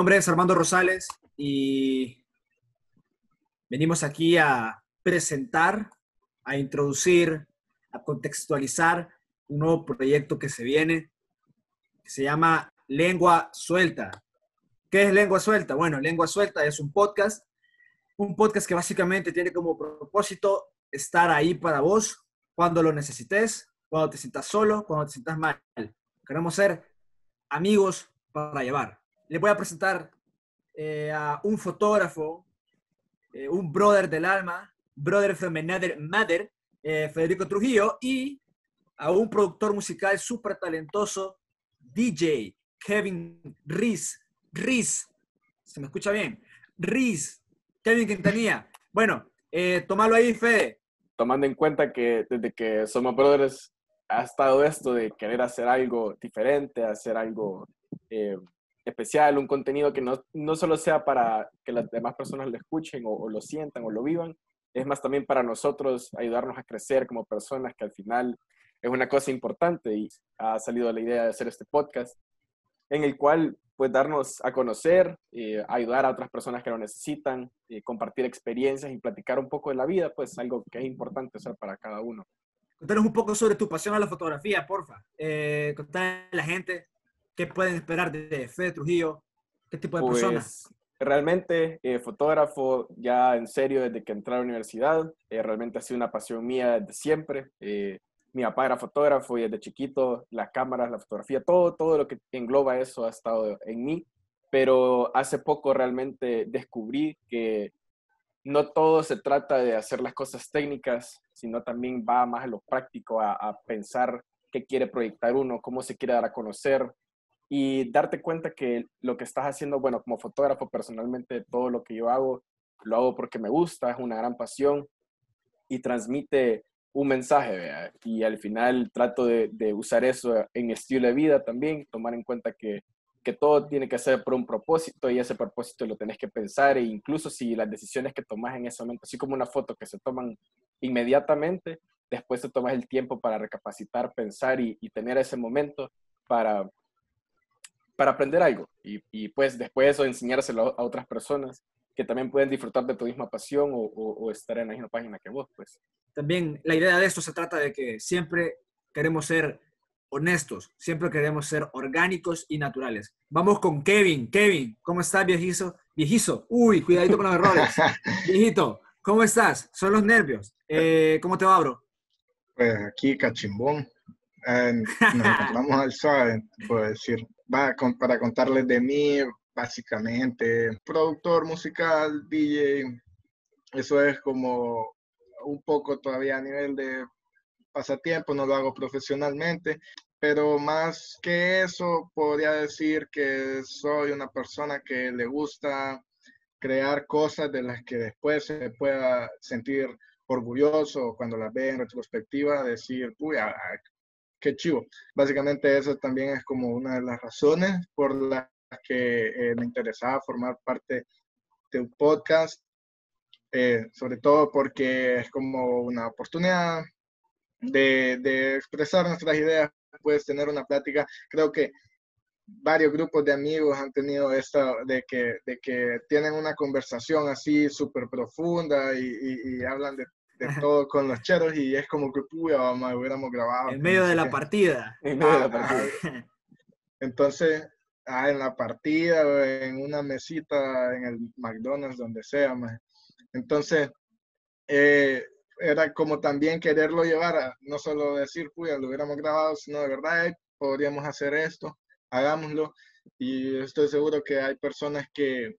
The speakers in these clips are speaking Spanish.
Nombre es Armando Rosales y venimos aquí a presentar, a introducir, a contextualizar un nuevo proyecto que se viene, que se llama Lengua Suelta. ¿Qué es Lengua Suelta? Bueno, Lengua Suelta es un podcast, un podcast que básicamente tiene como propósito estar ahí para vos cuando lo necesites, cuando te sientas solo, cuando te sientas mal. Queremos ser amigos para llevar. Les voy a presentar eh, a un fotógrafo, eh, un brother del alma, brother from another mother, eh, Federico Trujillo, y a un productor musical súper talentoso, DJ, Kevin Riz. Riz, ¿se me escucha bien? Riz, Kevin Quintanilla. Bueno, tomalo ahí, Fede. Tomando en cuenta que desde que somos brothers ha estado esto de querer hacer algo diferente, hacer algo especial, un contenido que no, no, solo sea para que las demás personas lo escuchen o, lo sientan o lo vivan, es más también para nosotros ayudarnos a crecer como personas, que al final es una cosa importante y ha salido la idea de hacer este podcast en el cual pues darnos a conocer, eh, ayudar a otras personas que lo necesitan, eh, compartir experiencias y platicar un poco de la vida, pues algo que es importante hacer para cada uno. Contanos un poco sobre tu pasión a la fotografía, porfa. Eh, contar a la gente qué pueden esperar de Fede Trujillo, qué tipo de pues, personas. Realmente, eh, fotógrafo ya en serio desde que entré a la universidad, eh, realmente ha sido una pasión mía desde siempre. Eh, mi papá era fotógrafo y desde chiquito las cámaras, la fotografía, todo, todo lo que engloba eso ha estado en mí. Pero hace poco realmente descubrí que no todo se trata de hacer las cosas técnicas, sino también va más a lo práctico, a, a pensar qué quiere proyectar uno, cómo se quiere dar a conocer y darte cuenta que lo que estás haciendo, bueno, como fotógrafo personalmente, todo lo que yo hago, lo hago porque me gusta, es una gran pasión y transmite un mensaje, ¿vea? y al final trato de, de, usar eso en estilo de vida también, tomar en cuenta que, que todo tiene que ser por un propósito y ese propósito lo tenés que pensar e incluso si las decisiones que tomas en ese momento, así como una foto que se toman inmediatamente, después te tomas el tiempo para recapacitar, pensar y, y tener ese momento para, para aprender algo y, y, pues después de eso enseñárselo a otras personas que también pueden disfrutar de tu misma pasión o, o, o, estar en la misma página que vos, pues. También la idea de esto se trata de que siempre queremos ser honestos, siempre queremos ser orgánicos y naturales. Vamos con Kevin. Kevin, ¿cómo estás, viejizo? Viejizo, uy, cuidadito con los errores. Viejito, ¿cómo estás? Son los nervios. Eh, ¿Cómo te va, bro? Pues aquí, cachimbón. Eh, nos encontramos al suave, puedo decir para contarles de mí, básicamente, productor musical, DJ, eso es como un poco todavía a nivel de pasatiempo, no lo hago profesionalmente, pero más que eso, podría decir que soy una persona que le gusta crear cosas de las que después se pueda sentir orgulloso cuando las ve en retrospectiva, decir, uy, qué chivo. Básicamente eso también es como una de las razones por las que eh, me interesaba formar parte de un podcast, eh, sobre todo porque es como una oportunidad de, de, expresar nuestras ideas, puedes tener una plática. Creo que varios grupos de amigos han tenido esta, de que, de que tienen una conversación así súper profunda y, y, y hablan de de todo con los cheros y es como que puya, mamá, hubiéramos grabado. En medio de la partida. En medio de la partida. Entonces, ah, en la partida, en una mesita, en el McDonald's, donde sea, man. Entonces, eh, era como también quererlo llevar a no solo decir, puya, lo hubiéramos grabado, sino de verdad, eh, podríamos hacer esto, hagámoslo. Y estoy seguro que hay personas que,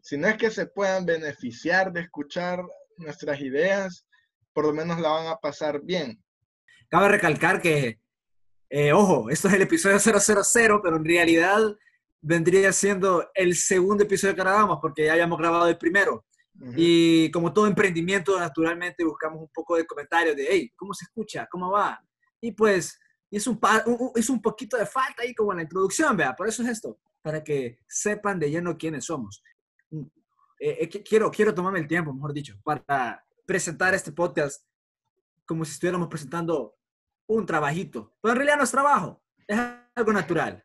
si no es que se puedan beneficiar de escuchar nuestras ideas, por lo menos la van a pasar bien. Cabe recalcar que, eh, ojo, esto es el episodio 000, pero en realidad vendría siendo el segundo episodio que grabamos porque ya habíamos grabado el primero. Uh -huh. Y como todo emprendimiento, naturalmente buscamos un poco de comentarios de, hey, ¿cómo se escucha? ¿Cómo va? Y pues es un, es un poquito de falta ahí como en la introducción, vea, por eso es esto, para que sepan de lleno quiénes somos. Eh, eh, quiero, quiero tomarme el tiempo, mejor dicho, para presentar este podcast como si estuviéramos presentando un trabajito. Pero en realidad no es trabajo, es algo natural.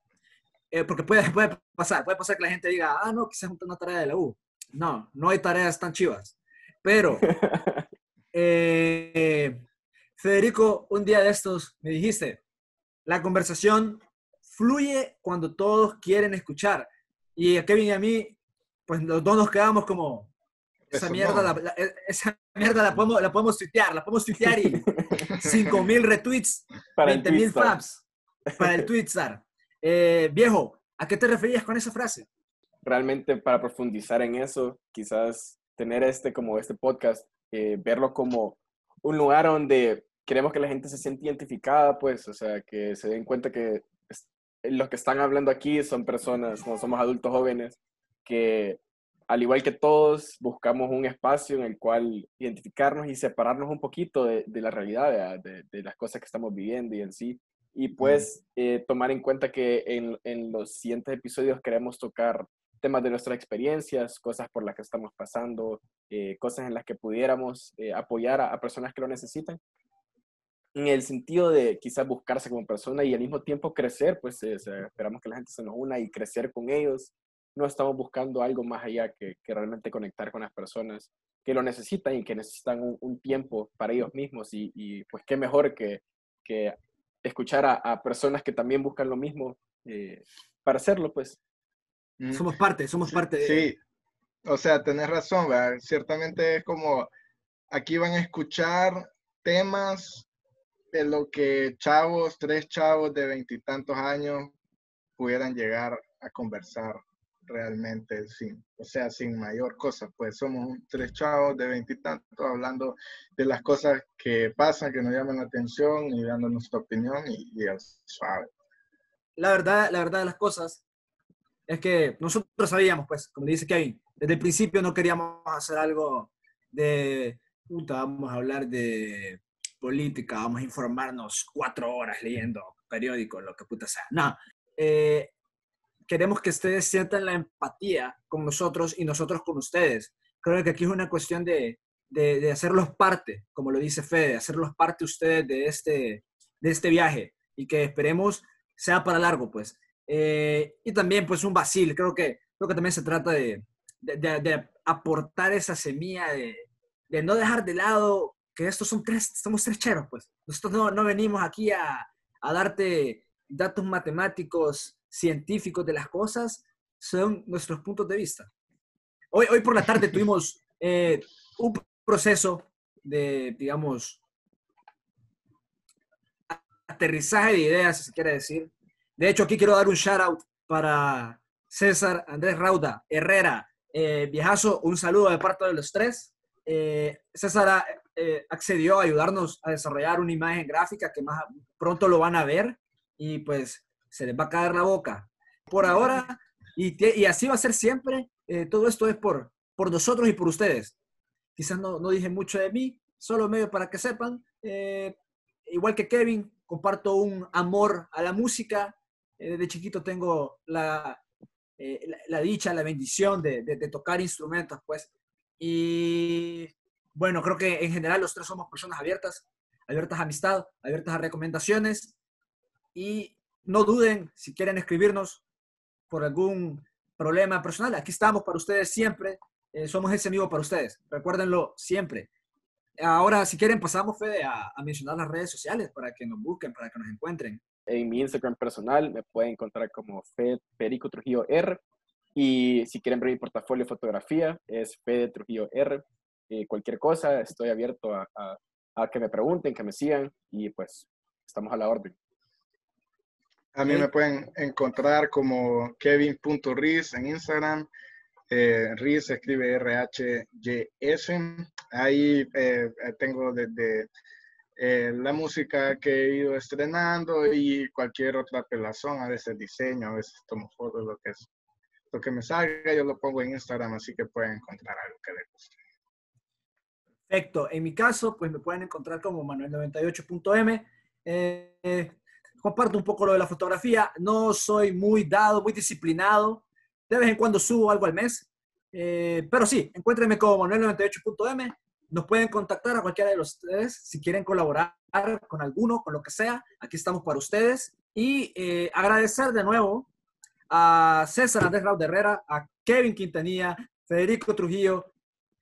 eh, porque puede, puede pasar, puede pasar que la gente diga, ah, no, quizás una tarea de la U. No, no hay tareas tan chivas. Pero, eh, Federico, un día de estos me dijiste, la conversación fluye cuando todos quieren escuchar. Y a Kevin y a mí, pues los dos nos quedamos como, esa mierda, la, esa mierda la podemos, la podemos tuitear, la podemos tuitear y 5.000 retweets, 20.000 fabs para el Twitstar. Eh, viejo, ¿a qué te referías con esa frase? Realmente para profundizar en eso, quizás tener este como este podcast, eh, verlo como un lugar donde queremos que la gente se sienta identificada, pues, o sea, que se den cuenta que los que están hablando aquí son personas, no somos adultos jóvenes, que al igual que todos, buscamos un espacio en el cual identificarnos y separarnos un poquito de, la realidad, de, de, las cosas que estamos viviendo y en sí. Y pues eh, tomar en cuenta que en, en, los siguientes episodios queremos tocar temas de nuestras experiencias, cosas por las que estamos pasando, eh, cosas en las que pudiéramos eh, apoyar a, personas que lo necesitan. En el sentido de quizás buscarse como persona y al mismo tiempo crecer, pues esperamos que la gente se nos una y crecer con ellos no estamos buscando algo más allá que, realmente conectar con las personas que lo necesitan y que necesitan un, tiempo para ellos mismos y, pues qué mejor que, que escuchar a, personas que también buscan lo mismo eh, para hacerlo, pues. Mm. Somos parte, somos parte de... Sí, o sea, tenés razón, ciertamente es como, aquí van a escuchar temas de lo que chavos, tres chavos de veintitantos años pudieran llegar a conversar realmente sin, o sea, sin mayor cosa, pues somos tres chavos de veintitantos hablando de las cosas que pasan, que nos llaman la atención y dando nuestra opinión y, y suave. La verdad, la verdad de las cosas es que nosotros sabíamos, pues, como dice Kevin, desde el principio no queríamos hacer algo de, puta, vamos a hablar de política, vamos a informarnos cuatro horas leyendo periódicos, lo que puta sea. No, eh, queremos que ustedes sientan la empatía con nosotros y nosotros con ustedes. Creo que aquí es una cuestión de, de, hacerlos parte, como lo dice Fede, hacerlos parte ustedes de este, de este viaje y que esperemos sea para largo, pues. Eh, y también, pues, un vacil. Creo que, creo que también se trata de, de aportar esa semilla de, no dejar de lado que estos son tres, somos tres cheros, pues. Nosotros no, no venimos aquí a, a darte datos matemáticos científicos de las cosas son nuestros puntos de vista. Hoy, hoy por la tarde tuvimos eh, un proceso de, digamos, aterrizaje de ideas, si se quiere decir. De hecho, aquí quiero dar un shout out para César Andrés Rauda Herrera, eh, viejazo, un saludo de parte de los tres. Eh, César accedió a ayudarnos a desarrollar una imagen gráfica que más pronto lo van a ver y pues se les va a caer la boca. Por ahora, y, así va a ser siempre, eh, todo esto es por, por nosotros y por ustedes. Quizás no, no dije mucho de mí, solo medio para que sepan. Eh, igual que Kevin, comparto un amor a la música. Eh, desde chiquito tengo la, la, dicha, la bendición de, de, de, tocar instrumentos, pues. Y bueno, creo que en general los tres somos personas abiertas, abiertas a amistad, abiertas a recomendaciones. Y no duden si quieren escribirnos por algún problema personal. Aquí estamos para ustedes siempre. Eh, somos ese amigo para ustedes. Recuérdenlo siempre. Ahora, si quieren, pasamos, Fede, a, mencionar las redes sociales para que nos busquen, para que nos encuentren. En mi Instagram personal me pueden encontrar como Fed Perico Trujillo R. Y si quieren ver mi portafolio de fotografía, es Fede Trujillo R. Eh, cualquier cosa, estoy abierto a que me pregunten, que me sigan y pues estamos a la orden. A mí me pueden encontrar como kevin.riz en Instagram. Eh, Riz se escribe R-H-Y-S. Ahí eh, eh, tengo desde eh, la música que he ido estrenando y cualquier otra apelación, a veces diseño, a veces tomo fotos, lo que es. Lo que me salga yo lo pongo en Instagram, así que pueden encontrar algo que les guste. Perfecto. En mi caso, pues me pueden encontrar como Manuel98.m. Eh, comparto un poco lo de la fotografía. No soy muy dado, muy disciplinado. De vez en cuando subo algo al mes. Eh, pero sí, encuéntrenme como Manuel98.m. Nos pueden contactar a cualquiera de los tres si quieren colaborar con alguno, con lo que sea. Aquí estamos para ustedes. Y eh, agradecer de nuevo a César Andrés Raúl Herrera, a Kevin Quintanilla, Federico Trujillo,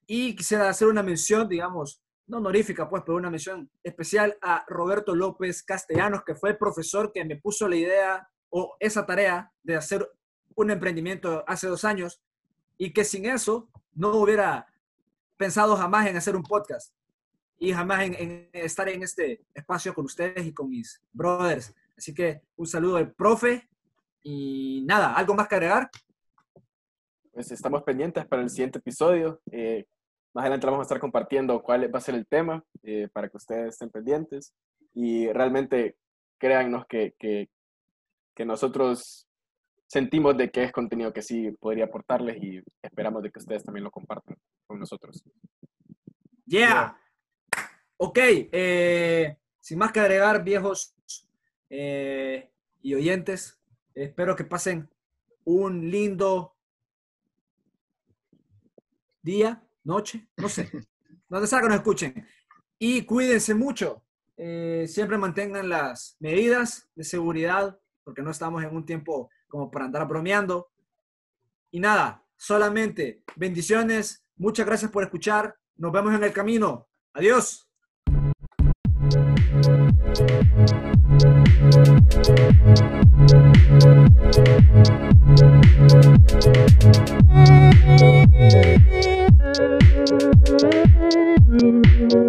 y quisiera hacer una mención, digamos, no honorífica, pues, pero una mención especial a Roberto López Castellanos, que fue el profesor que me puso la idea o esa tarea de hacer un emprendimiento hace dos años y que sin eso no hubiera pensado jamás en hacer un podcast y jamás en, estar en este espacio con ustedes y con mis brothers. Así que un saludo al profe y nada, ¿algo más que agregar? Pues estamos pendientes para el siguiente episodio. Eh, más adelante vamos a estar compartiendo cuál va a ser el tema eh, para que ustedes estén pendientes y realmente créannos que, que, que nosotros sentimos de que es contenido que sí podría aportarles y esperamos de que ustedes también lo compartan con nosotros. Yeah. Ok, eh, sin más que agregar, viejos eh, y oyentes, espero que pasen un lindo día, noche, no sé, donde sea que nos escuchen. Y cuídense mucho, eh, siempre mantengan las medidas de seguridad, porque no estamos en un tiempo como para andar bromeando. Y nada, solamente bendiciones, muchas gracias por escuchar, nos vemos en el camino, adiós. Thank you.